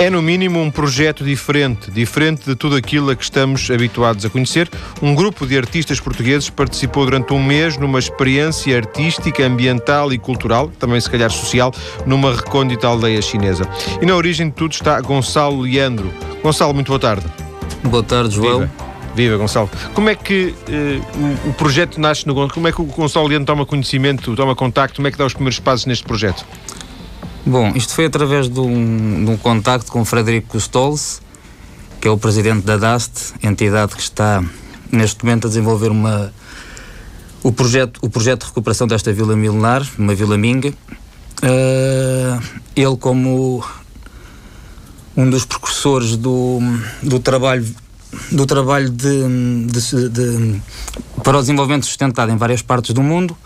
É, no mínimo, um projeto diferente, diferente de tudo aquilo a que estamos habituados a conhecer. Um grupo de artistas portugueses participou durante um mês numa experiência artística, ambiental e cultural, também se calhar social, numa recôndita aldeia chinesa. E na origem de tudo está Gonçalo Leandro. Gonçalo, muito boa tarde. Boa tarde, João. Viva. Viva, Gonçalo. Como é que uh, o, o, projeto nasce no Gonçalo? Como é que o Gonçalo Leandro toma conhecimento, toma contacto? Como é que dá os primeiros passos neste projeto? Bom, isto foi através de um, de um contacto com o Frederico Custols, que é o presidente da DAST, entidade que está neste momento a desenvolver uma, o, projeto, o projeto de recuperação desta vila milenar, uma vila minga. Uh, ele, como um dos precursores do, do trabalho do trabalho de, de, de, para o desenvolvimento sustentado em várias partes do mundo,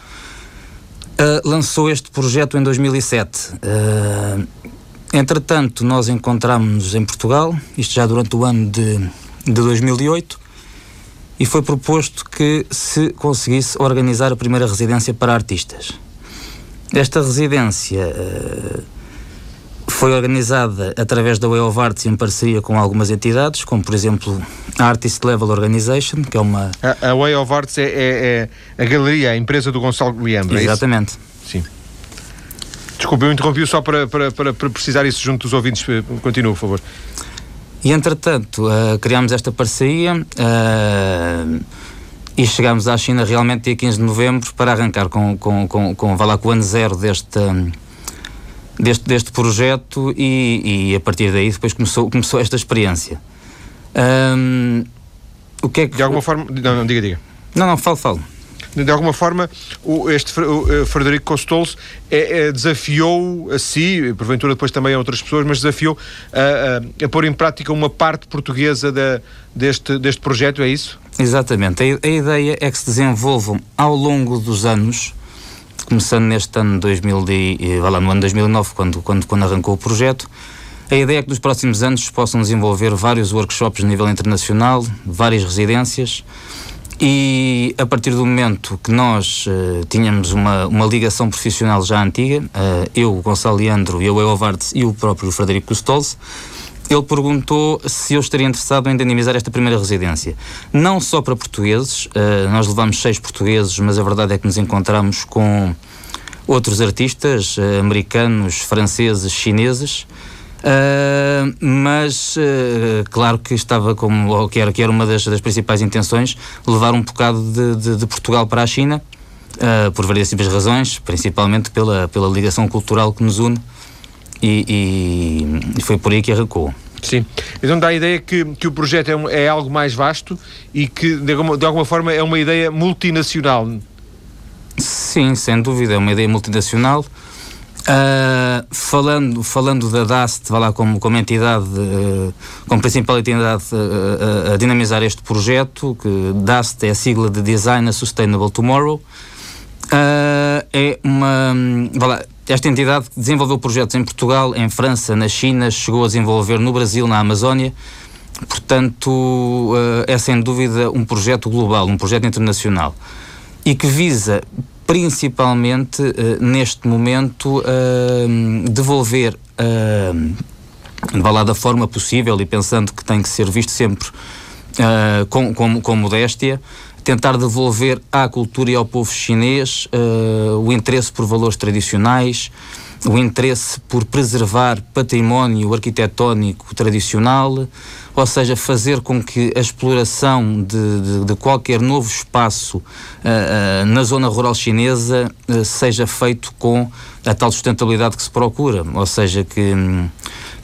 uh, lançou este projeto em 2007. Uh, ah, entretanto, nós encontramos-nos em Portugal, isto já durante o ano de, de 2008, e foi proposto que se conseguisse organizar a primeira residência para artistas. Esta residência uh, foi organizada através da Way of Arts em parceria com algumas entidades, como por exemplo a Artist Level Organization, que é uma. A, a Way of Arts é, é, é, a galeria, a empresa do Gonçalo Leandro, é Exatamente. É Sim. Desculpe, eu interrompi só para, para, para, para, precisar isso junto dos ouvintes. Continua, por favor. E entretanto, uh, criámos esta parceria. Uh, e chegámos à China realmente dia 15 de novembro para arrancar com, com, com, com, com, com o ano zero deste, deste, deste projeto e, e, a partir daí depois começou, começou esta experiência. Um, o que é que... De alguma forma... Não, não, diga, diga. Não, não, falo, falo. De alguma forma, o, este o, eh, Frederico Costolos é, é, desafiou a si, porventura depois também a outras pessoas, mas desafiou a, a, a pôr em prática uma parte portuguesa da, deste, deste projeto, é isso? Exatamente. A, a ideia é que se desenvolvam ao longo dos anos começando neste ano 2000 de, lá, no ano 2009, quando, quando, quando arrancou o projeto. A ideia é que nos próximos anos possam desenvolver vários workshops a nível internacional, várias residências, e a partir do momento que nós uh, tínhamos uma, uma ligação profissional já antiga, uh, eu, o Gonçalo Leandro, eu, o Vardes e o próprio Frederico Custols, ele perguntou se eu estaria interessado em dinamizar esta primeira residência. Não só para portugueses, uh, nós levamos seis portugueses, mas a verdade é que nos encontramos com outros artistas, uh, americanos, franceses, chineses. Uh, mas claro que estava como ou que era, que era uma das, das principais intenções levar um bocado de, de, de Portugal para a China por variedíssimas razões, principalmente pela, pela ligação cultural que nos une e, e, foi por aí que arrancou. Sim. Então dá a ideia que, que o projeto é, um, é algo mais vasto e que, de alguma, de alguma forma, é uma ideia multinacional. Sim, sem dúvida, é uma ideia multinacional. Uh, falando, falando da DAST, vai lá como, como entidade, uh, como principal entidade uh, a dinamizar este projeto, que DAST é a sigla de Design a Sustainable Tomorrow, é uma. Vai lá, esta entidade desenvolveu projetos em Portugal, em França, na China, chegou a desenvolver no Brasil, na Amazónia. Portanto, eh, é sem dúvida um projeto global, um projeto internacional e que visa principalmente eh, neste momento eh, devolver vá lá da forma possível e pensando que tem que ser visto sempre com, com, com modéstia tentar devolver à cultura e ao povo chinês uh, o interesse por valores tradicionais, o interesse por preservar património arquitetónico tradicional, ou seja, fazer com que a exploração de, de, de qualquer novo espaço uh, uh, na zona rural chinesa uh, seja feito com a tal sustentabilidade que se procura, ou seja, que,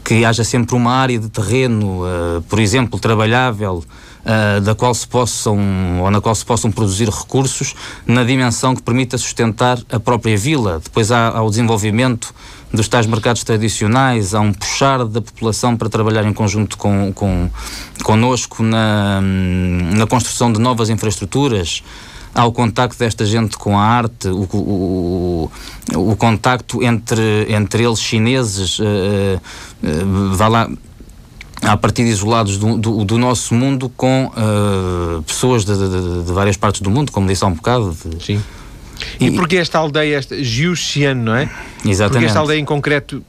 que haja sempre uma área de terreno, por exemplo, trabalhável uh, da qual se possam ou na qual se possam produzir recursos na dimensão que permita sustentar a própria vila. Depois há, há o desenvolvimento dos tais mercados tradicionais, há um puxar da população para trabalhar em conjunto com, com, connosco na, na construção de novas infraestruturas, há o contacto desta gente com a arte, o, o, o, o contacto entre, entre eles chineses, uh, uh, vá lá, a partir de isolados do, do, do, nosso mundo com uh, pessoas de, de, de, várias partes do mundo, como disse há um bocado. De... Sim. E, e porque esta aldeia, esta Jiuxian, não é? Exatamente. Porque esta aldeia em concreto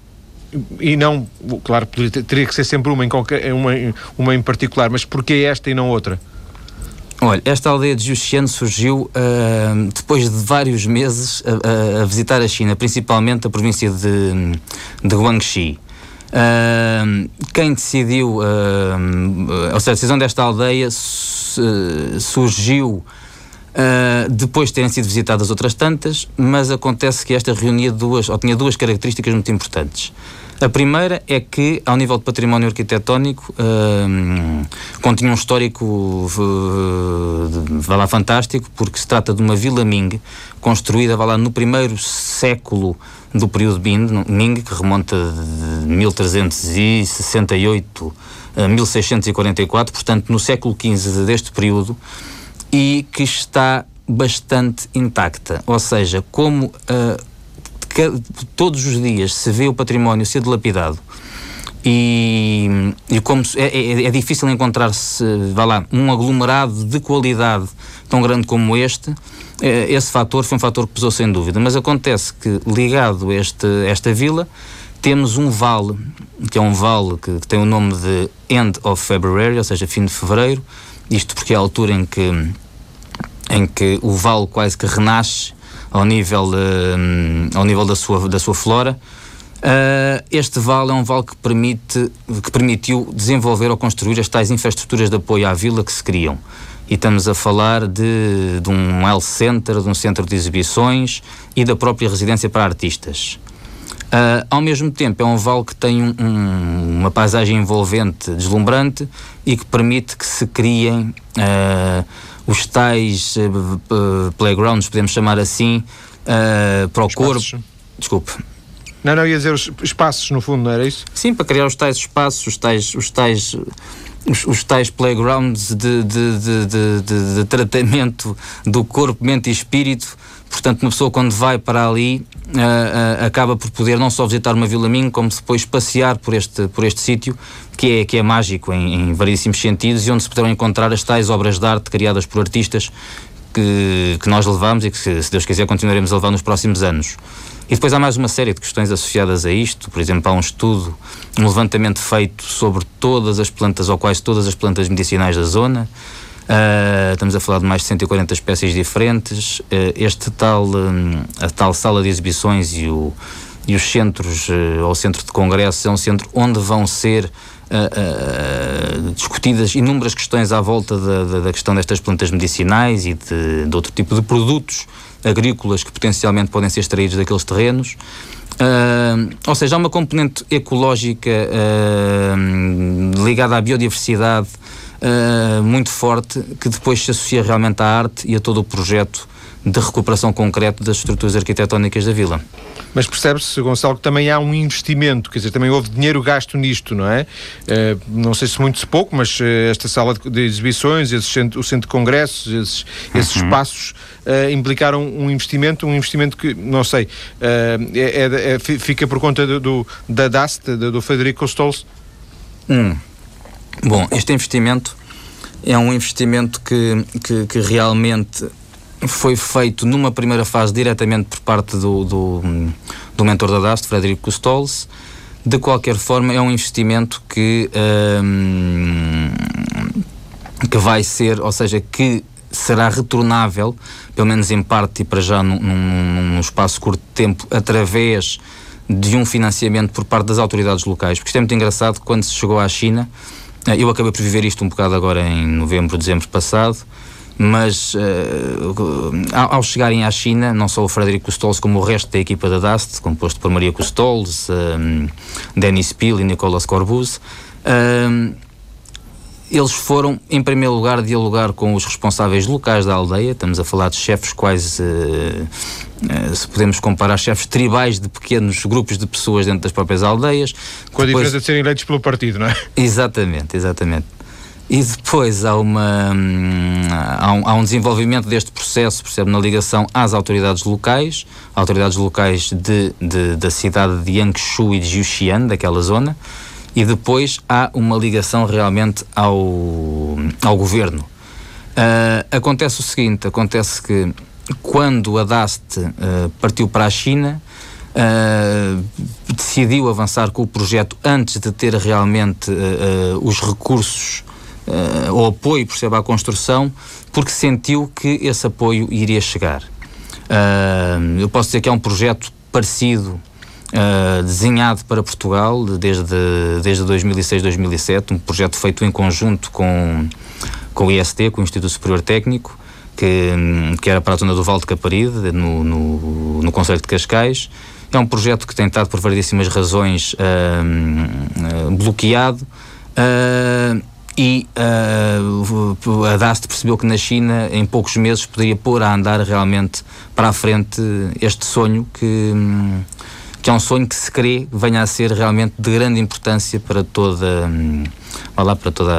e não, claro, teria que ser sempre uma em, qualquer, uma, uma em particular, mas porquê esta e não outra? Olha, esta aldeia de Juxian surgiu uh, depois de vários meses a, a, a, visitar a China, principalmente a província de, de Guangxi. Uh, quem decidiu, uh, ou seja, a decisão desta aldeia surgiu Uh, depois de terem sido visitadas outras tantas, mas acontece que esta reunia duas, ou tinha duas características muito importantes. A primeira é que, ao nível de património arquitetónico, uh, continha um histórico uh, vá lá, fantástico, porque se trata de uma vila Ming, construída vá lá, no primeiro século do período Ming, que remonta de 1368 a 1644, portanto, no século XV deste período, e que está bastante intacta. Ou seja, como uh, todos os dias se vê o património ser dilapidado e, e como é, é, é difícil encontrar-se, vá lá, um aglomerado de qualidade tão grande como este, esse fator foi um fator que pesou sem dúvida. Mas acontece que, ligado a este, esta vila, temos um vale, que é um vale que, que tem o nome de End of February, ou seja, fim de fevereiro, isto porque é a altura em que, em que o vale quase que renasce ao nível, uh, ao nível da, sua, da sua flora. Uh, este vale é um vale que, permite, que permitiu desenvolver ou construir as tais infraestruturas de apoio à vila que se criam. E estamos a falar de, de um health center, de um centro de exibições e da própria residência para artistas. Uh, ao mesmo tempo, é um vale que tem um, um, uma paisagem envolvente, deslumbrante e que permite que se criem uh, os tais uh, playgrounds, podemos chamar assim, para o espaços. corpo. Desculpe. Não, não, ia dizer os espaços, no fundo, não era isso? Sim, para criar os tais espaços, os tais, os tais os, os, tais playgrounds de, de, de, de, tratamento do corpo, mente e espírito. Portanto, uma pessoa quando vai para ali uh, uh, acaba por poder não só visitar uma Vila Minho, como depois passear por este, por este sítio, que é, que é mágico em, em variedíssimos sentidos e onde se poderão encontrar as tais obras de arte criadas por artistas que, que nós levamos e que, se Deus quiser, continuaremos a levar nos próximos anos. E depois há mais uma série de questões associadas a isto. Por exemplo, há um estudo, um levantamento feito sobre todas as plantas, ou quase todas as plantas medicinais da zona. Uh, estamos a falar de mais de 140 espécies diferentes. Uh, este tal, um, a tal sala de exibições e, o, e os centros, uh, ou centro de congressos, é um centro onde vão ser discutidas inúmeras questões à volta da, da, da, questão destas plantas medicinais e de, de outro tipo de produtos agrícolas que potencialmente podem ser extraídos daqueles terrenos. Uh, ou seja, há uma componente ecológica uh, ligada à biodiversidade uh, muito forte que depois se associa realmente à arte e a todo o projeto de recuperação concreto das estruturas arquitetónicas da vila. Mas percebe-se, Gonçalo, que também há um investimento, quer dizer, também houve dinheiro gasto nisto, não é? Uh, não sei se muito se pouco, mas uh, esta sala de, de exibições, centro, o centro de congressos, esses, esses uhum. espaços uh, implicaram um investimento, um investimento que, não sei, é, é, é, fica por conta do, do da DAST, do, do Federico Stolz? Hum. Bom, este investimento é um investimento que, que, que realmente foi feito numa primeira fase diretamente por parte do, do, do mentor da DAST, Frederico Costolz. De qualquer forma, é um investimento que, um, que vai ser, ou seja, que será retornável, pelo menos em parte e para já num, num, num espaço curto de tempo, através de um financiamento por parte das autoridades locais. Porque isto é muito engraçado, quando se chegou à China, eh, eu acabei por viver isto um bocado agora em novembro, dezembro passado, mas uh, ao chegarem à China, não só o Frederico Custols, como o resto da equipa da DAST, composto por Maria Custols, um, Denis Pil e Nicolas Corbus, um, eles foram, em primeiro lugar, dialogar com os responsáveis locais da aldeia. Estamos a falar de chefes quase, uh, uh, se podemos comparar, chefes tribais de pequenos grupos de pessoas dentro das próprias aldeias. Com a Depois, diferença de serem eleitos pelo partido, não é? Exatamente, exatamente. E depois há, uma, hum, há, um, há um desenvolvimento deste processo, percebe, na ligação às autoridades locais, autoridades locais de, de, da cidade de Yangshu e de Jiuxian, daquela zona, e depois há uma ligação realmente ao, ao governo. Uh, acontece o seguinte, acontece que quando a DAST uh, partiu para a China, uh, decidiu avançar com o projeto antes de ter realmente uh, os recursos uh, ou apoio, perceba, à construção, porque sentiu que esse apoio iria chegar. Uh, eu posso dizer que é um projeto parecido, uh, desenhado para Portugal desde, desde 2006, 2007, um projeto feito em conjunto com, com o IST, com o Instituto Superior Técnico, que, que era para a zona do Val de Caparide, no, no, no Conselho de Cascais. É um projeto que tem estado, por variedíssimas razões, bloqueado. Uh, e uh, a DAST percebeu que na China, em poucos meses, poderia pôr a andar realmente para a frente este sonho que, que é um sonho que se crê venha a ser realmente de grande importância para toda lá para toda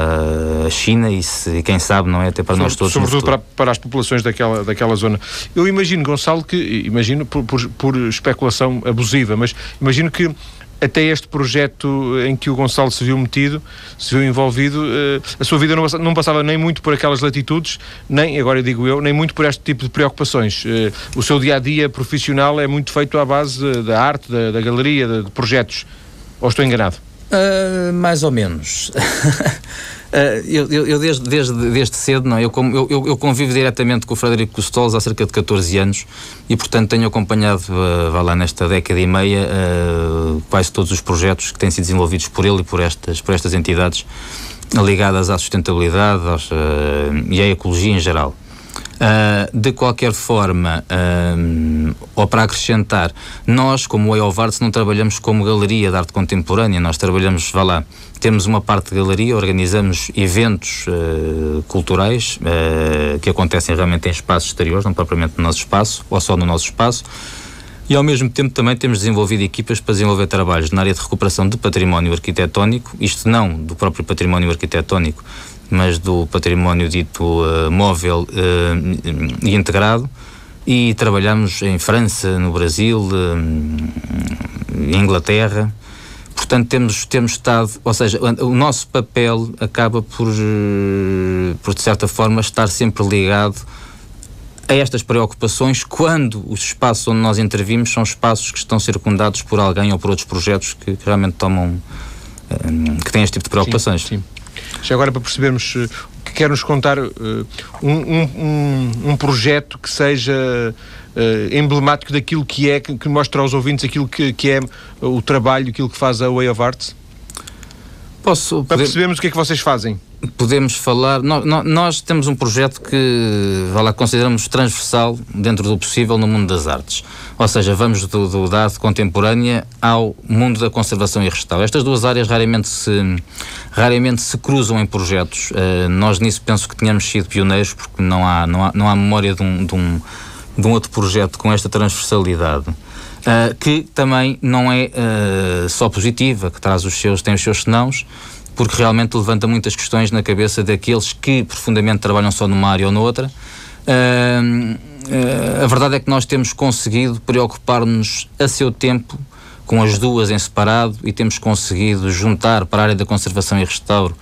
a China e se, quem sabe não é? Até para nós todos sobretudo para, para as populações daquela daquela zona. Eu imagino Gonçalo que imagino por, por, por especulação abusiva mas imagino que até este projeto em que o Gonçalo se viu metido, se viu envolvido, eh, a sua vida não passava nem muito por aquelas latitudes, nem, agora digo eu, nem muito por este tipo de preocupações. Eh, o seu dia a dia profissional é muito feito à base da arte, da, da galeria, de, de projetos. Ou estou enganado? Uh, mais ou menos. Uh, eu, eu, eu, desde, desde, desde cedo, não, eu, eu, eu convivo diretamente com o Frederico Costolos há cerca de 14 anos e, portanto, tenho acompanhado, uh, vá lá, nesta década e meia, uh, quase todos os projetos que têm sido desenvolvidos por ele e por estas, por estas entidades ligadas à sustentabilidade aos, uh, e à ecologia em geral. Uh, de qualquer forma, uh, ou para acrescentar, nós, como Way of não trabalhamos como galeria de arte contemporânea, nós trabalhamos, vá lá, temos uma parte de galeria, organizamos eventos uh, culturais que acontecem realmente em espaços exteriores, não propriamente no nosso espaço, ou só no nosso espaço. E ao mesmo tempo também temos desenvolvido equipas para desenvolver trabalhos na área de recuperação de património arquitetónico, isto não do próprio património arquitetónico, mas do património dito uh, móvel uh, e integrado. E trabalhamos em França, no Brasil, uh, Inglaterra. Portanto, temos, temos estado, ou seja, o nosso papel acaba por, por, de certa forma, estar sempre ligado a estas preocupações quando os espaços onde nós intervimos são espaços que estão circundados por alguém ou por outros projetos que, que realmente tomam, que têm este tipo de preocupações. Sim, sim. Já agora para percebermos uh, que quer nos contar uh, um, um, um, projeto que seja uh, emblemático daquilo que é, que, que, mostra aos ouvintes aquilo que, que é o trabalho, aquilo que faz a Way of Arts? Posso. Para percebermos o que é que vocês fazem podemos falar. Nós, temos um projeto que lá, consideramos transversal dentro do possível no mundo das artes. Ou seja, vamos do, do, da arte contemporânea ao mundo da conservação e restauro. Estas duas áreas raramente se, raramente se cruzam em projetos. Uh, nós nisso penso que tínhamos sido pioneiros, porque não há, não há, não há memória de um, de, um, de um outro projeto com esta transversalidade. Uh, que também não é uh, só positiva, que traz os seus, tem os seus senãos, porque realmente levanta muitas questões na cabeça daqueles que profundamente trabalham só numa área ou noutra. Uh, uh, a verdade é que nós temos conseguido preocupar-nos a seu tempo com as duas em separado e temos conseguido juntar para a área da conservação e restauro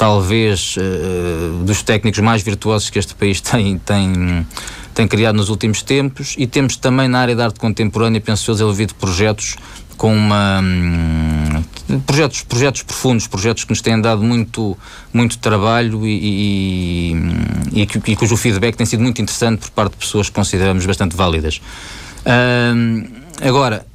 talvez uh, dos técnicos mais virtuosos que este país tem, tem, tem criado nos últimos tempos e temos também na área da arte contemporânea, penso eu, desenvolvido projetos com uma hum, projetos projetos profundos projetos que nos têm dado muito muito trabalho e, e, e, e cujo feedback tem sido muito interessante por parte de pessoas que consideramos bastante válidas agora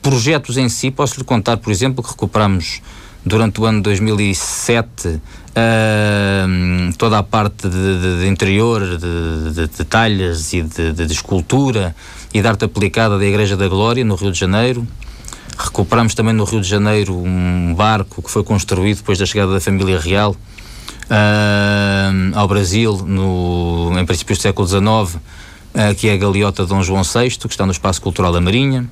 projetos em si posso lhe contar por exemplo que recuperamos durante o ano 2007 uh, toda a parte de, de, de interior, de, de, e de, escultura e de arte aplicada da Igreja da Glória, no Rio de Janeiro. Recuperamos também no Rio de Janeiro um barco que foi construído depois da chegada da família real uh, ao Brasil, no, em princípios do século XIX, uh, que é a Galeota Dom João VI, que está no Espaço Cultural da Marinha.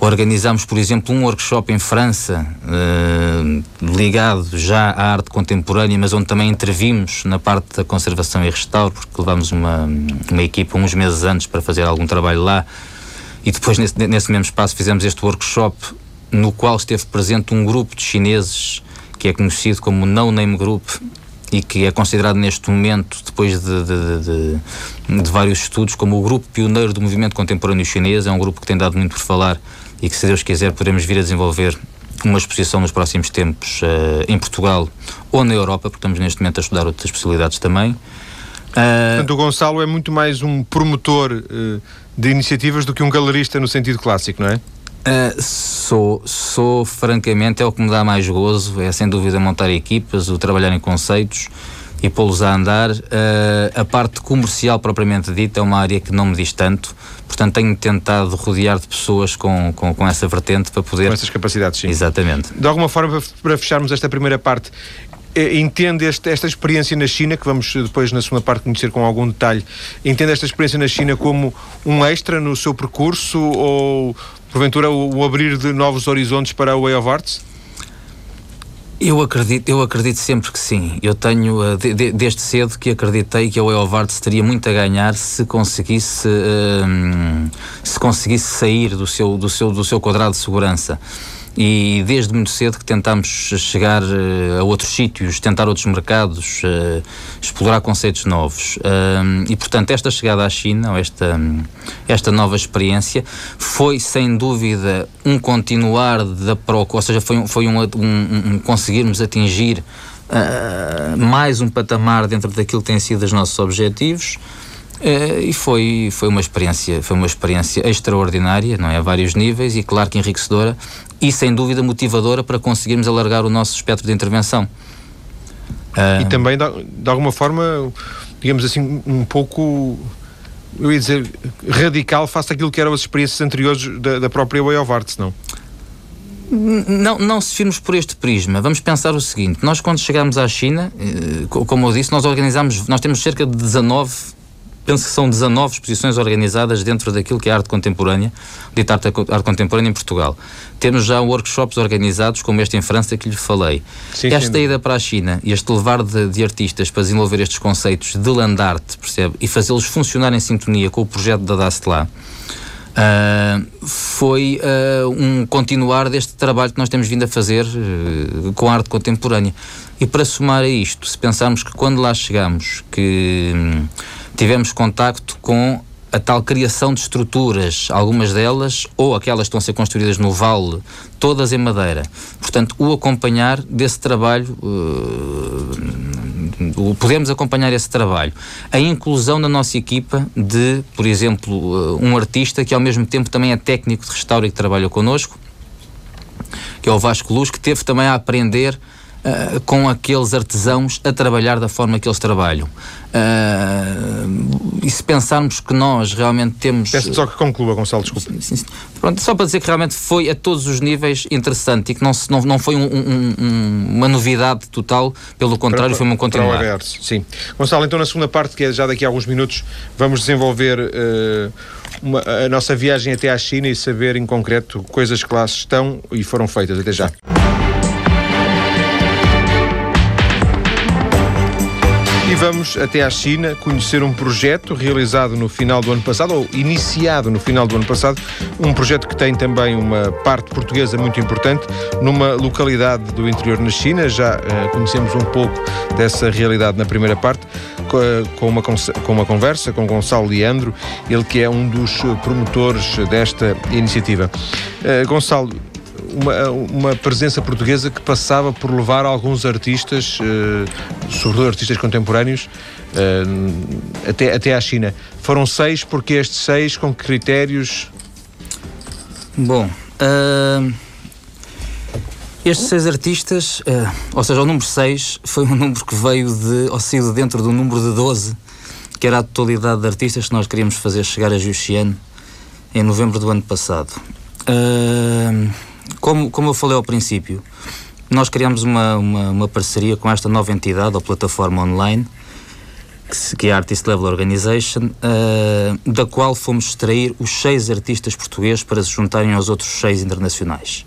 Organizamos, por exemplo, um workshop em França, uh, ligado já à arte contemporânea, mas onde também intervimos na parte da conservação e restauro, porque levámos uma, uma equipa uns meses antes para fazer algum trabalho lá e depois, nesse, nesse mesmo espaço, fizemos este workshop no qual esteve presente um grupo de chineses que é conhecido como No Name Group, e que é considerado neste momento, depois de, de, de, de, vários estudos, como o grupo pioneiro do movimento contemporâneo chinês. É um grupo que tem dado muito por falar e que, se Deus quiser, podemos vir a desenvolver uma exposição nos próximos tempos uh, em Portugal ou na Europa, porque estamos neste momento a estudar outras possibilidades também. Uh, Portanto, o Gonçalo é muito mais um promotor uh, de iniciativas do que um galerista no sentido clássico, não é? Uh, sou, sou, francamente, é o que me dá mais gozo, é sem dúvida montar equipas, o trabalhar em conceitos e pô-los a andar. Uh, a parte comercial, propriamente dita, é uma área que não me diz tanto, portanto tenho tentado rodear de pessoas com, com, com essa vertente para poder... Com essas capacidades, sim. Exatamente. De alguma forma, para fecharmos esta primeira parte, entende este, esta experiência na China, que vamos depois na segunda parte conhecer com algum detalhe, entende esta experiência na China como um extra no seu percurso ou porventura o, o abrir de novos horizontes para a Way of Arts? Eu acredito, eu acredito sempre que sim. Eu tenho, uh, de, de, desde cedo, que acreditei que a Way of Arts teria muito a ganhar se conseguisse, uh, se conseguisse sair do seu, do, seu, do seu quadrado de segurança e desde muito cedo que tentamos chegar uh, a outros sítios, tentar outros mercados, uh, explorar conceitos novos. Uh, e, portanto, esta chegada à China, ou esta, esta nova experiência, foi sem dúvida um continuar da procura, ou seja, foi, foi um, um, um conseguirmos atingir mais um patamar dentro daquilo que têm sido os nossos objetivos. Uh, e foi, foi uma experiência foi uma experiência extraordinária não é? A vários níveis e claro que enriquecedora e sem dúvida motivadora para conseguirmos alargar o nosso espectro de intervenção. E também de, alguma forma digamos assim um pouco eu ia dizer radical face àquilo que eram as experiências anteriores da, da própria Way of Arts não? Não, não se firmos por este prisma. Vamos pensar o seguinte: nós, quando chegamos à China, eh, como eu disse, nós organizamos, nós temos cerca de 19 penso que são 19 exposições organizadas dentro daquilo que é a arte contemporânea, dita arte, arte contemporânea em Portugal. Temos já workshops organizados, como este em França que lhe falei. Sim, Esta sim. ida para a China e este levar de, de, artistas para desenvolver estes conceitos de land art, percebe? E fazê-los funcionar em sintonia com o projeto da DAST lá. Uh, foi uh, um continuar deste trabalho que nós temos vindo a fazer uh, com a arte contemporânea. E para somar a isto, se pensarmos que quando lá chegamos, que hum, tivemos contacto com a tal criação de estruturas, algumas delas, ou aquelas que estão a ser construídas no vale, todas em madeira. Portanto, o acompanhar desse trabalho, uh, podemos acompanhar esse trabalho. A inclusão na nossa equipa de, por exemplo, uh, um artista que ao mesmo tempo também é técnico de restauro e que trabalha connosco, que é o Vasco Luz, que teve também a aprender uh, com aqueles artesãos a trabalhar da forma que eles trabalham. Uh, e se pensarmos que nós realmente temos. Peço só que conclua, Gonçalo, desculpa. Sim, sim. Pronto, só para dizer que realmente foi a todos os níveis interessante e que não, não, não foi um, um, um, uma novidade total, pelo contrário, para, foi uma continuidade. Sim. Gonçalo, então na segunda parte, que é já daqui a alguns minutos, vamos desenvolver. Uh, uma, a nossa viagem até à China e saber em concreto coisas que lá estão e foram feitas. Até já. E vamos até à China conhecer um projeto realizado no final do ano passado, ou iniciado no final do ano passado, um projeto que tem também uma parte portuguesa muito importante, numa localidade do interior na China. Já uh, conhecemos um pouco dessa realidade na primeira parte, com uma, com uma conversa com Gonçalo Leandro, ele que é um dos promotores desta iniciativa. Uh, Gonçalo, uma, uma presença portuguesa que passava por levar alguns artistas, uh, sobretudo artistas contemporâneos, uh, até, até à China. Foram seis, porque estes seis, com que critérios? Bom, uh, estes seis artistas, ou seja, o número seis foi um número que veio de, ou saiu dentro do número de 12, que era a totalidade de artistas que nós queríamos fazer chegar a Juxiano em novembro do ano passado. Uh, como, como eu falei ao princípio, nós criamos uma, uma, uma parceria com esta nova entidade ou plataforma online, que, que é a Artist Level Organization, uh, da qual fomos extrair os seis artistas portugueses para se juntarem aos outros seis internacionais.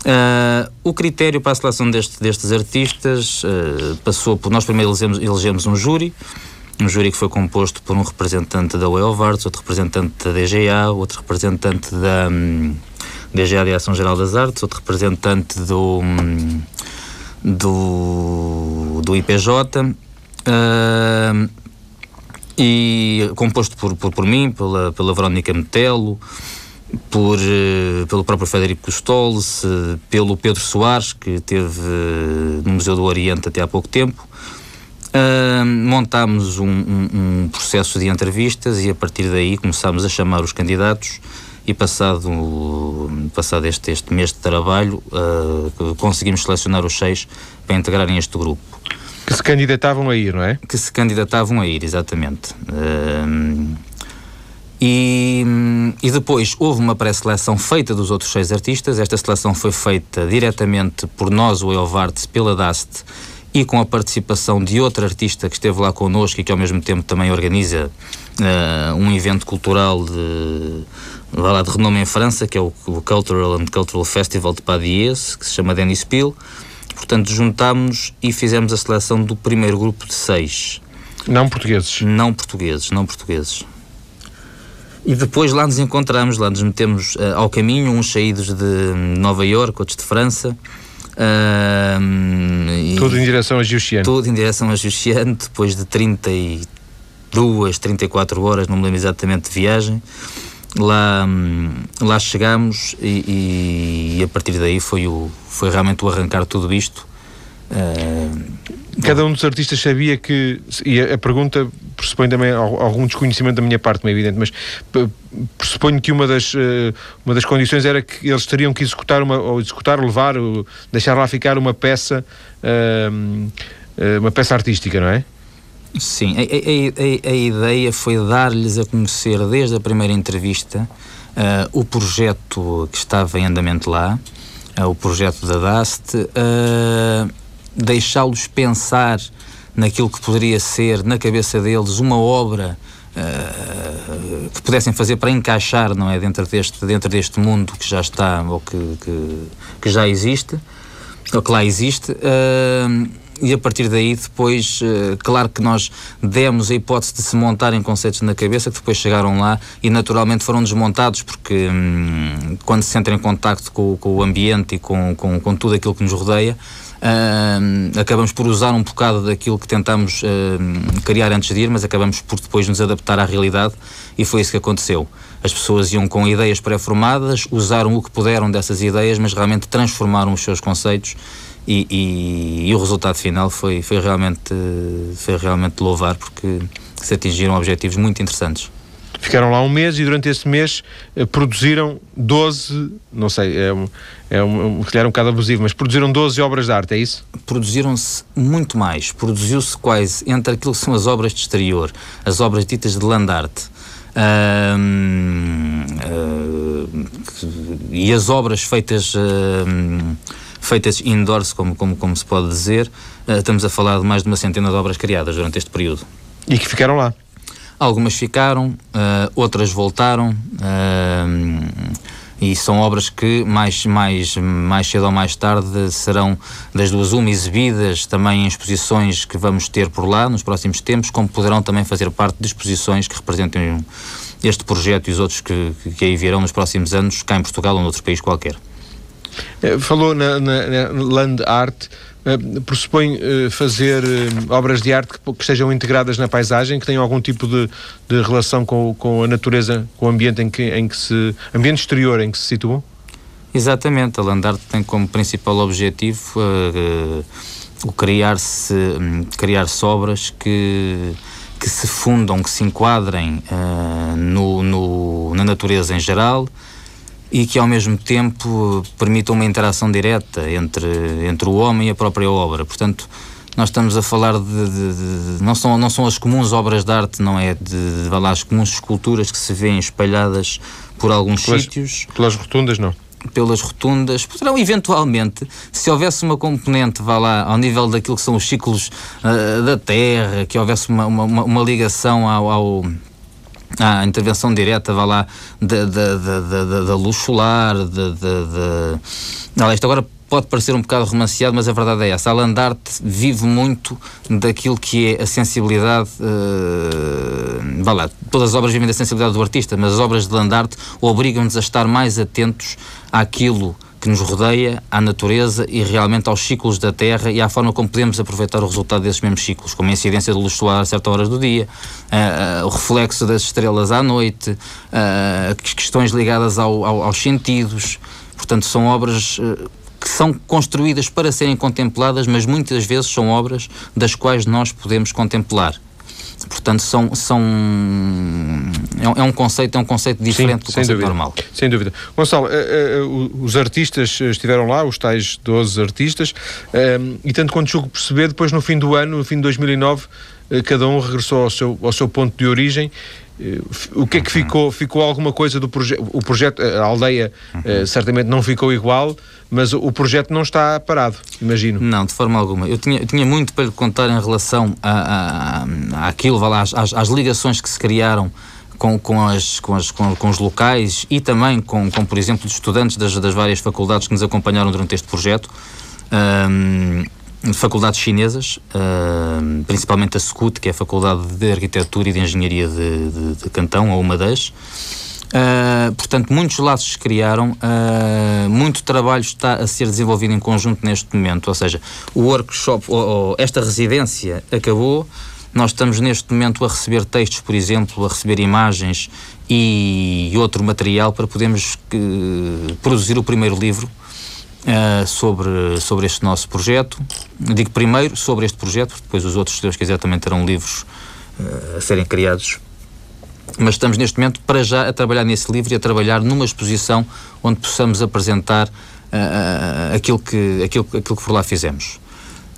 Uh, o critério para a seleção deste, destes artistas uh, passou por. Nós primeiro elegemos, elegemos um júri, um júri que foi composto por um representante da Way of Arts, outro representante da DGA, outro representante da. Um, DG a Direção-Geral das Artes, outro representante do, do, do IPJ. Uh, e composto por, por, por mim, pela, pela Verónica Metelo, por, uh, pelo próprio Federico Costoles, uh, pelo Pedro Soares, que esteve uh, no Museu do Oriente até há pouco tempo. montámos um, um, um, processo de entrevistas e a partir daí começámos a chamar os candidatos e passado, passado este, este mês de trabalho conseguimos selecionar os seis para integrarem este grupo. Que se candidatavam a ir, não é? Que se candidatavam a ir, exatamente. E, e, depois houve uma pré-seleção feita dos outros seis artistas. Esta seleção foi feita diretamente por nós, o Elvarte, pela DAST e com a participação de outro artista que esteve lá connosco e que ao mesmo tempo também organiza uh, um evento cultural de, lá de renome em França, que é o, o Cultural and Cultural Festival de Padies, que se chama Denis Peel. Portanto, juntámos e fizemos a seleção do primeiro grupo de seis. Não portugueses? Não portugueses, não portugueses. E depois lá nos encontramos, lá nos metemos uh, ao caminho, uns saídos de Nova Iorque, outros de França. Uh, tudo em direção a Jussiane. Tudo em direção a Jussiane, depois de 32, 34 horas, não me lembro exatamente de viagem. Lá, hum, lá chegámos e, e, a partir daí foi, o, foi realmente o arrancar tudo isto. Cada um dos artistas sabia que, e a, pergunta pressupõe também algum desconhecimento da minha parte, é evidente, mas pressuponho que uma das, uh, uma das condições era que eles teriam que executar, uma, ou executar, levar, ou deixar lá ficar uma peça, uh, uma peça artística, não é? Sim, a, a, a, a ideia foi dar-lhes a conhecer desde a primeira entrevista uh, o projeto que estava em andamento lá, o projeto da DAST, deixá-los pensar naquilo que poderia ser, na cabeça deles, uma obra uh, que pudessem fazer para encaixar, não é, dentro deste, dentro deste mundo que já está, ou que, que, que já existe, ou que lá existe. Uh, e a partir daí depois, uh, claro que nós demos a hipótese de se montarem conceitos na cabeça que depois chegaram lá e naturalmente foram desmontados porque hum, quando se entra em contacto com, com, o ambiente e com, com, com tudo aquilo que nos rodeia, Uh, acabamos por usar um bocado daquilo que tentamos uh, criar antes de ir, mas acabamos por depois nos adaptar à realidade e foi isso que aconteceu. As pessoas iam com ideias pré-formadas, usaram o que puderam dessas ideias, mas realmente transformaram os seus conceitos e, e, e o resultado final foi, foi, realmente, foi realmente louvar porque se atingiram objetivos muito interessantes. Ficaram lá um mês e durante esse mês eh, produziram 12, não sei, é um, é um, um, um bocado abusivo, mas produziram 12 obras de arte, é isso? Produziram-se muito mais. Produziu-se quase entre aquilo que são as obras de exterior, as obras ditas de land art. Uh, e as obras feitas feitas indoors, como, como, como se pode dizer, uh, estamos a falar de mais de uma centena de obras criadas durante este período. E que ficaram lá? Algumas ficaram, uh, outras voltaram. Uh, e são obras que mais, mais, mais cedo ou mais tarde serão das duas uma exibidas também em exposições que vamos ter por lá nos próximos tempos, como poderão também fazer parte de exposições que representem este projeto e os outros que, que aí virão nos próximos anos, cá em Portugal ou noutro país qualquer. Eh, falou na, na, na Land Art, uh, pressupõe uh, fazer uh, obras de arte que, que, estejam integradas na paisagem, que tenham algum tipo de, de relação com, com a natureza, com o ambiente em que, em que se. ambiente exterior em que se situam? Exatamente, a Land Art tem como principal objetivo o criar-se um, criar obras que que se fundam, que se enquadrem no, no, na natureza em geral, e que ao mesmo tempo permita uma interação direta entre, entre o homem e a própria obra. Portanto, nós estamos a falar de, de, de, não são não são as comuns obras de arte não é de, de, lá, as comuns esculturas que se vêem espalhadas por alguns pelas, sítios. pelas rotundas não? Pelas rotundas. Poderão eventualmente se houvesse uma componente vá lá ao nível daquilo que são os ciclos uh, da Terra que houvesse uma, uma, uma ligação ao, ao a intervenção direta, vá lá, da, da, da, da luz solar, da, da, isto agora pode parecer um bocado romanceado, mas a verdade é essa. A Landarte vive muito daquilo que é a sensibilidade. Uh, vá lá, todas as obras vivem da sensibilidade do artista, mas as obras de Landarte obrigam-nos a estar mais atentos àquilo que nos rodeia, à natureza e realmente aos ciclos da Terra e à forma como podemos aproveitar o resultado desses mesmos ciclos, como a incidência de luz solar a certas horas do dia, uh, uh, o reflexo das estrelas à noite, uh, questões ligadas ao, ao, aos sentidos. Portanto, são obras que são construídas para serem contempladas, mas muitas vezes são obras das quais nós podemos contemplar. Portanto, são, são é, um é conceito, é um conceito diferente Sim, do conceito dúvida, normal. Sem dúvida. Gonçalo, uh, uh, os artistas estiveram lá, os tais 12 artistas, e tanto quanto julgo perceber, depois no fim do ano, no fim de 2009, cada um regressou ao seu, ao seu ponto de origem o que é que ficou? Ficou alguma coisa do projeto? O projeto, a aldeia uhum. certamente não ficou igual, mas o projeto não está parado, imagino. Não, de forma alguma. Eu tinha, eu tinha muito para lhe contar em relação a, a, àquilo, lá, às, às, ligações que se criaram com, com, as, com, as, com, com, os locais e também com, com por exemplo, os estudantes das, das várias faculdades que nos acompanharam durante este projeto. Um, faculdades chinesas, uh, principalmente a SCUT, que é a Faculdade de Arquitetura e de Engenharia de, de, de Cantão, ou uma das. Uh, portanto, muitos laços se criaram, uh, muito trabalho está a ser desenvolvido em conjunto neste momento, ou seja, o workshop, ou, ou, esta residência acabou, nós estamos neste momento a receber textos, por exemplo, a receber imagens e outro material para podermos uh, produzir o primeiro livro uh, sobre, sobre este nosso projeto. Digo primeiro sobre este projeto, depois os outros, se Deus quiser, também terão livros uh, a serem criados. Mas estamos neste momento, para já, a trabalhar nesse livro e a trabalhar numa exposição onde possamos apresentar uh, aquilo, que, aquilo, aquilo que por lá fizemos.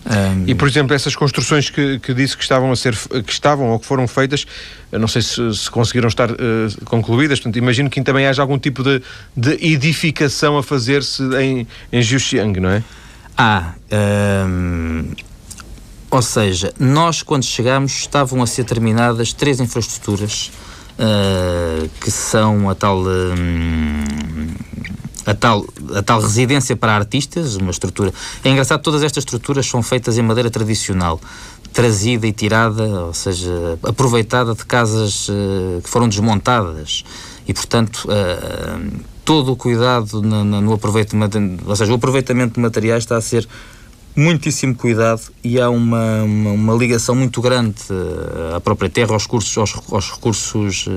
Um... E, por exemplo, essas construções que, que disse que estavam a ser que estavam ou que foram feitas, não sei se, se conseguiram estar uh, concluídas, portanto, imagino que também haja algum tipo de, de edificação a fazer-se em, em Jiuxiang, não é? Ah, um... ou seja, nós quando chegamos estavam a ser terminadas três infraestruturas uh, que são a tal. Um a tal, a tal residência para artistas, uma estrutura. É engraçado, todas estas estruturas são feitas em madeira tradicional, trazida e tirada, ou seja, aproveitada de casas uh, que foram desmontadas. E, portanto, uh, todo o cuidado no, no aproveitamento, ou seja, o aproveitamento de materiais está a ser muitíssimo cuidado e há uma, uma, uma ligação muito grande uh, à própria terra, aos, cursos, aos, aos recursos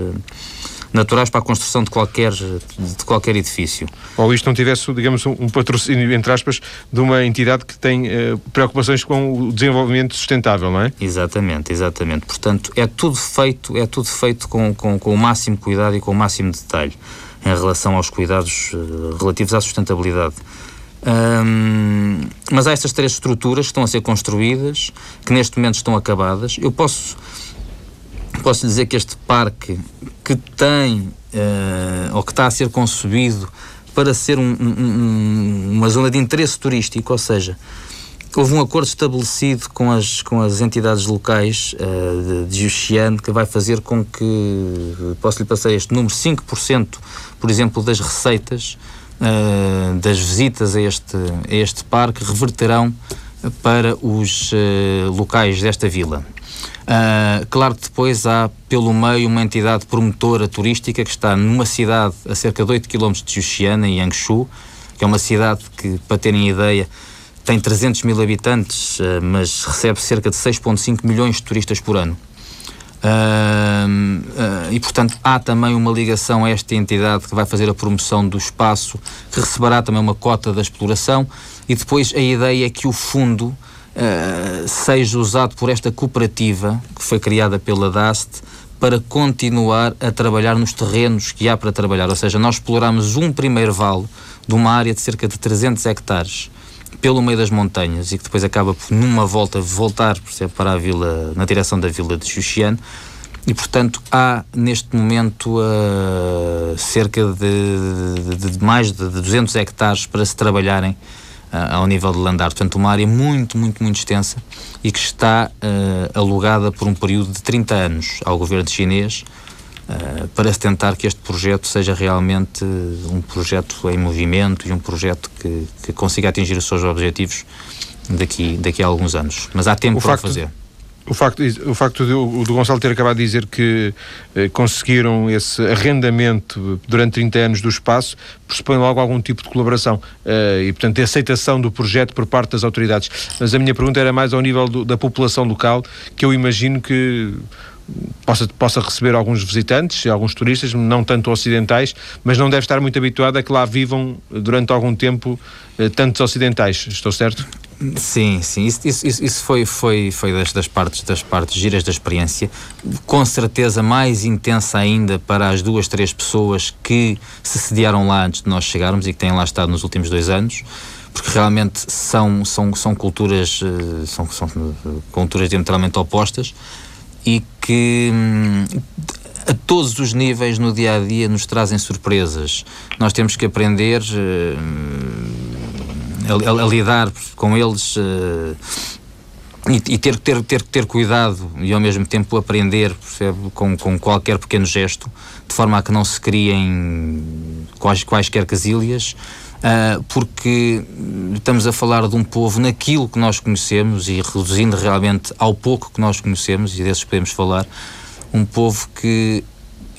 naturais para a construção de qualquer, de qualquer edifício. Ou isto não tivesse, digamos, um patrocínio, entre aspas, de uma entidade que tem uh, preocupações com o desenvolvimento sustentável, não é? Exatamente, exatamente. Portanto, é tudo feito, é tudo feito com, com, com o máximo cuidado e com o máximo detalhe em relação aos cuidados uh, relativos à sustentabilidade. Um, mas há estas três estruturas que estão a ser construídas, que neste momento estão acabadas. Eu posso posso dizer que este parque que tem uh, ou que está a ser concebido para ser um, um, uma zona de interesse turístico, ou seja, houve um acordo estabelecido com as, com as entidades locais uh, de, de que vai fazer com que, posso lhe passar este número, 5%, por exemplo, das receitas uh, das visitas a este, a este parque reverterão para os uh, locais desta vila. Uh, claro que depois há pelo meio uma entidade promotora turística que está numa cidade a cerca de 8 km de Xuxiana, em Yangshu, que é uma cidade que, para terem ideia, tem 300 mil habitantes, uh, mas recebe cerca de 6,5 milhões de turistas por ano. Uh, uh, e portanto há também uma ligação a esta entidade que vai fazer a promoção do espaço, que receberá também uma cota da exploração, e depois a ideia é que o fundo uh, seja usado por esta cooperativa que foi criada pela DAST para continuar a trabalhar nos terrenos que há para trabalhar. Ou seja, nós exploramos um primeiro vale de uma área de cerca de 300 hectares pelo meio das montanhas e que depois acaba por, numa volta, voltar percebe, para a vila, na direção da vila de Xuxian. E, portanto, há neste momento uh, cerca de, de, de, mais de 200 hectares para se trabalharem ao nível de Landar. Portanto, uma área muito, muito, muito extensa e que está uh, alugada por um período de 30 anos ao governo chinês uh, para se tentar que este projeto seja realmente um projeto em movimento e um projeto que, que consiga atingir os seus objetivos daqui, daqui a alguns anos. Mas há tempo o para facto, fazer. O facto, o facto do, do Gonçalo ter acabado de dizer que eh, conseguiram esse arrendamento durante 30 anos do espaço pressupõe logo algum tipo de colaboração eh, e, portanto, de aceitação do projeto por parte das autoridades. Mas a minha pergunta era mais ao nível do, da população local, que eu imagino que possa, possa receber alguns visitantes, alguns turistas, não tanto ocidentais, mas não deve estar muito habituado a que lá vivam durante algum tempo eh, tantos ocidentais. Estou certo? Sim, sim, isso, isso, isso foi, foi, foi das, das, partes, das partes giras da experiência, com certeza mais intensa ainda para as duas, três pessoas que se sediaram lá antes de nós chegarmos e que têm lá estado nos últimos dois anos, porque realmente são, são, são culturas eh, são, são culturas diametralmente opostas e que hum, a todos os níveis no dia a dia nos trazem surpresas. Nós temos que aprender hum, a, a, lidar com eles uh, e, e, ter, ter, ter, ter cuidado e ao mesmo tempo aprender percebe, com, com qualquer pequeno gesto, de forma a que não se criem quais, quaisquer casilhas. Uh, porque estamos a falar de um povo naquilo que nós conhecemos e reduzindo realmente ao pouco que nós conhecemos, e desses podemos falar, um povo que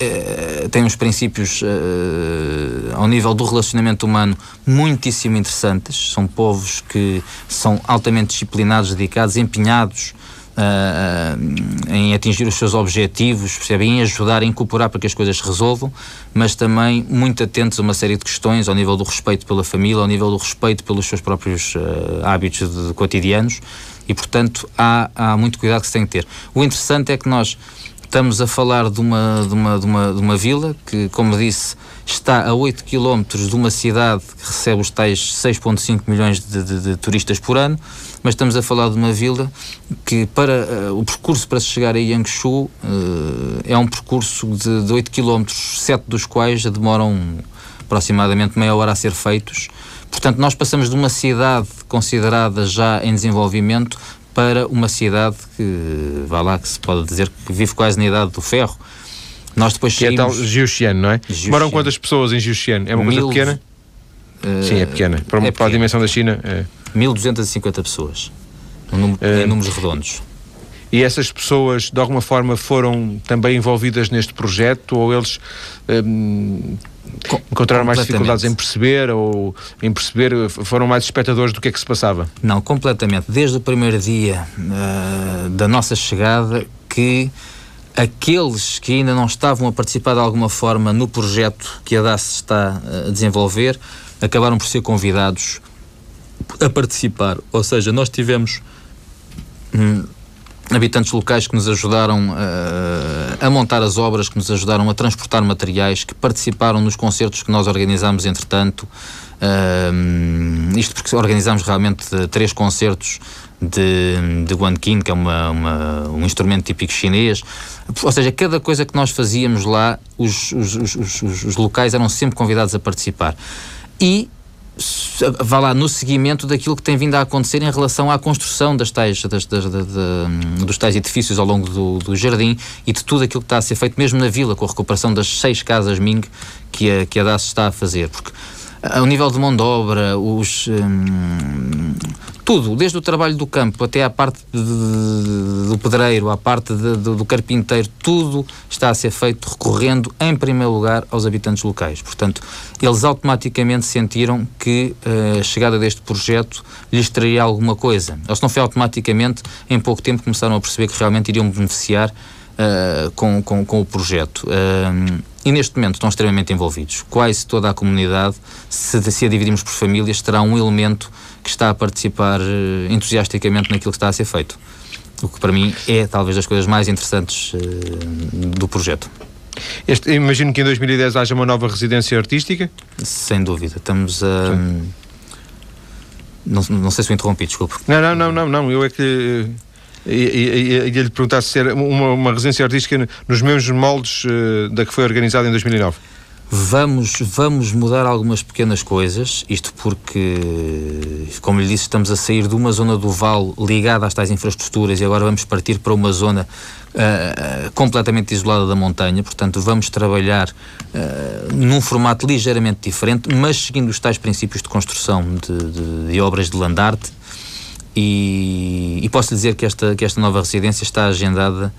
eh, tem uns princípios uh, ao nível do relacionamento humano muitíssimo interessantes. São povos que são altamente disciplinados, dedicados, empenhados uh, em atingir os seus objetivos, percebem? Em ajudar a incorporar para que as coisas se resolvam, mas também muito atentos a uma série de questões ao nível do respeito pela família, ao nível do respeito pelos seus próprios hábitos de, de cotidianos e, portanto, há, há muito cuidado que se tem que ter. O interessante é que nós Estamos a falar de uma, de uma, de uma, de uma vila que, como disse, está a 8 km de uma cidade que recebe os tais 6,5 milhões de, de, de, turistas por ano, mas estamos a falar de uma vila que, para uh, o percurso para se chegar a Yangshu, uh, é um percurso de, de 8 km, 7 dos quais demoram aproximadamente meia hora a ser feitos. Portanto, nós passamos de uma cidade considerada já em desenvolvimento para uma cidade que, vá lá, que se pode dizer que vive quase na idade do ferro. Nós depois que saímos... é tal Giuxiano, não é? Moram quantas pessoas em Giuxiano? É uma Mil... coisa pequena? Uh, Sim, é pequena. Para, é pequena. para a dimensão da China. É. 1250 pessoas, um número, uh, em números redondos. E essas pessoas, de alguma forma, foram também envolvidas neste projeto ou eles um, encontraram mais dificuldades em perceber ou em perceber, foram mais espectadores do que é que se passava? Não, completamente. Desde o primeiro dia uh, da nossa chegada que aqueles que ainda não estavam a participar de alguma forma no projeto que a DAS está eh, a desenvolver acabaram por ser convidados a participar. Ou seja, nós tivemos hum, habitantes locais que nos ajudaram uh, a montar as obras, que nos ajudaram a transportar materiais, que participaram nos concertos que nós organizámos entretanto. Uh, isto porque organizámos realmente três concertos de, de que é uma, uma, um instrumento típico chinês. Ou seja, cada coisa que nós fazíamos lá, os, os, os, os locais eram sempre convidados a participar. E vá lá, no seguimento daquilo que tem vindo a acontecer em relação à construção das tais, das, das, das, dos tais edifícios ao longo do, do, jardim e de tudo aquilo que está a ser feito, mesmo na vila, com a recuperação das seis casas Ming que a, que a DAS está a fazer. Porque ao nível de mão de obra, os, hum, tudo, desde o trabalho do campo até à parte de, de, do pedreiro, à parte de, do carpinteiro, tudo está a ser feito recorrendo, em primeiro lugar, aos habitantes locais. Portanto, eles automaticamente sentiram que uh, a chegada deste projeto lhes traria alguma coisa. Eles não foi automaticamente, em pouco tempo, começaram a perceber que realmente iriam beneficiar uh, com, com, com, o projeto. Uh, e neste momento estão extremamente envolvidos. Quase toda a comunidade, se, se a dividirmos por famílias, terá um elemento que está a participar uh, entusiasticamente naquilo que está a ser feito. O que para mim é talvez das coisas mais interessantes uh, do projeto. Este, imagino que em 2010 haja uma nova residência artística? Sem dúvida. Estamos a. não, não sei se o interrompi, desculpe. Não, não, não, não, não. Eu é que ia lhe perguntar se era uma, uma residência artística nos mesmos moldes uh, da que foi organizada em 2009. Vamos, vamos mudar algumas pequenas coisas, isto porque, como lhe disse, estamos a sair de uma zona do vale ligada às tais infraestruturas e agora vamos partir para uma zona uh, completamente isolada da montanha, portanto vamos trabalhar uh, num formato ligeiramente diferente, mas seguindo os tais princípios de construção de, de, de obras de landarte, e, e posso dizer que esta, que esta nova residência está agendada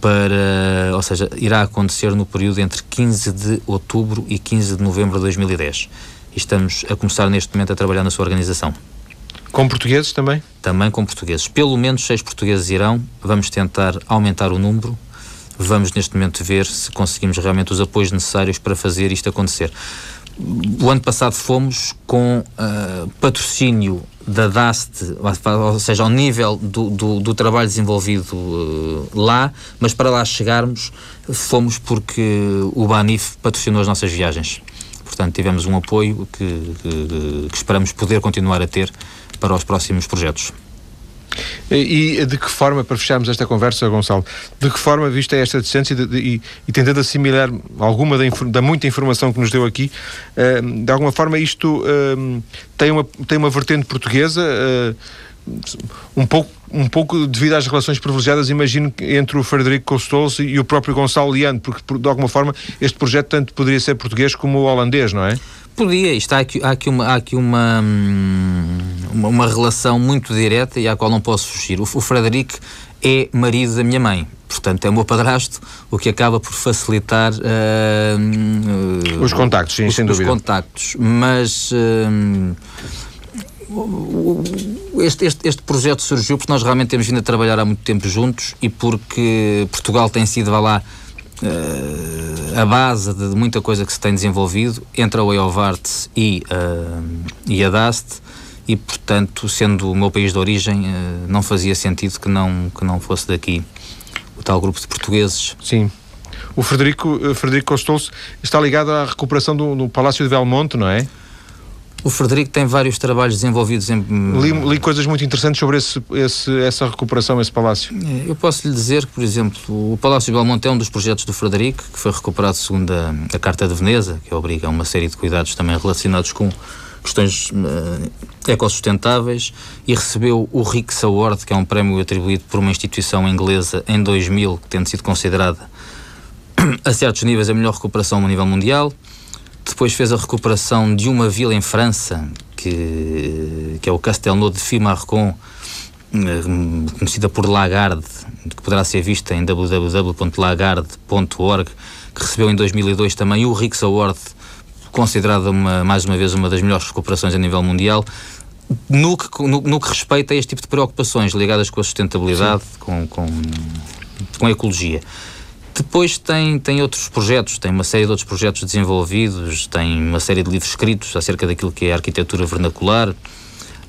para, ou seja, irá acontecer no período entre 15 de outubro e 15 de novembro de 2010. E estamos a começar neste momento a trabalhar na sua organização. Com portugueses também? Também com portugueses. Pelo menos seis portugueses irão. Vamos tentar aumentar o número. Vamos neste momento ver se conseguimos realmente os apoios necessários para fazer isto acontecer. O ano passado fomos com uh, patrocínio da DAST, ou seja, ao nível do, do, do trabalho desenvolvido uh, lá, mas para lá chegarmos fomos porque o Banif patrocinou as nossas viagens. Portanto, tivemos um apoio que, que, que esperamos poder continuar a ter para os próximos projetos. E de que forma, para fecharmos esta conversa, Gonçalo, de que forma, vista esta distância de, de, e, e, tentando assimilar alguma da, da, muita informação que nos deu aqui, uh, de alguma forma isto uh, tem, uma, tem uma vertente portuguesa, uh, um pouco um pouco devido às relações privilegiadas, imagino, entre o Frederico Costolos e o próprio Gonçalo Liano, porque de alguma forma este projeto tanto poderia ser português como holandês, não é? Podia, isto há aqui, há aqui, uma, há aqui uma, uma, uma, relação muito direta e à qual não posso fugir. O, o Frederico é marido da minha mãe, portanto é o meu padrasto, o que acaba por facilitar uh, os contactos, sim, os, sem os dúvida. contactos, mas uh, este, este, este, projeto surgiu porque nós realmente temos vindo a trabalhar há muito tempo juntos e porque Portugal tem sido, vá lá, uh, a base de muita coisa que se tem desenvolvido entre a Way of e, uh, e a DAST e, portanto, sendo o meu país de origem, uh, não fazia sentido que não, que não fosse daqui o tal grupo de portugueses. Sim. O Frederico, Frederico Costolso está ligado à recuperação do, do Palácio de Belmonte, não é? O Frederico tem vários trabalhos desenvolvidos em. Li, li coisas muito interessantes sobre esse, esse, essa recuperação, esse palácio. É, eu posso lhe dizer que, por exemplo, o Palácio de Belmonte é um dos projetos do Frederico, que foi recuperado segundo a, a Carta de Veneza, que obriga a uma série de cuidados também relacionados com questões uh, ecossustentáveis e recebeu o Rix Award, que é um prémio atribuído por uma instituição inglesa em 2000, tendo sido considerada a certos níveis a melhor recuperação a nível mundial. Depois fez a recuperação de uma vila em França, que, que é o Castelnau de Fimarcon, eh, conhecida por Lagarde, que poderá ser vista em www.lagarde.org, que recebeu em 2002 também o Rix Award, considerada uma, mais uma vez uma das melhores recuperações a nível mundial. No que, no, no que respeita a este tipo de preocupações ligadas com a sustentabilidade, com, com, com a ecologia. Depois tem, tem outros projetos, tem uma série de outros projetos desenvolvidos, tem uma série de livros escritos acerca daquilo que é a arquitetura vernacular,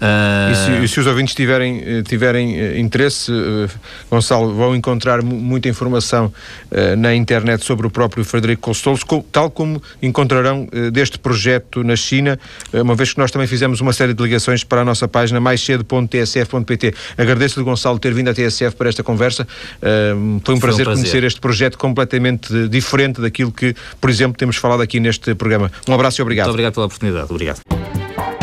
Uh... E, se, e, se, os ouvintes tiverem, eh, tiverem eh, interesse, uh, Gonçalo, vão encontrar muita informação uh, na internet sobre o próprio Frederico Costolos, tal como encontrarão deste projeto na China, uma vez que nós também fizemos uma série de ligações para a nossa página mais cedo.tsf.pt. Agradeço-lhe, Gonçalo, ter vindo à TSF para esta conversa. foi um, foi prazer, um prazer conhecer este projeto completamente diferente daquilo que, por exemplo, temos falado aqui neste programa. Um abraço e obrigado. Muito obrigado pela oportunidade. Obrigado.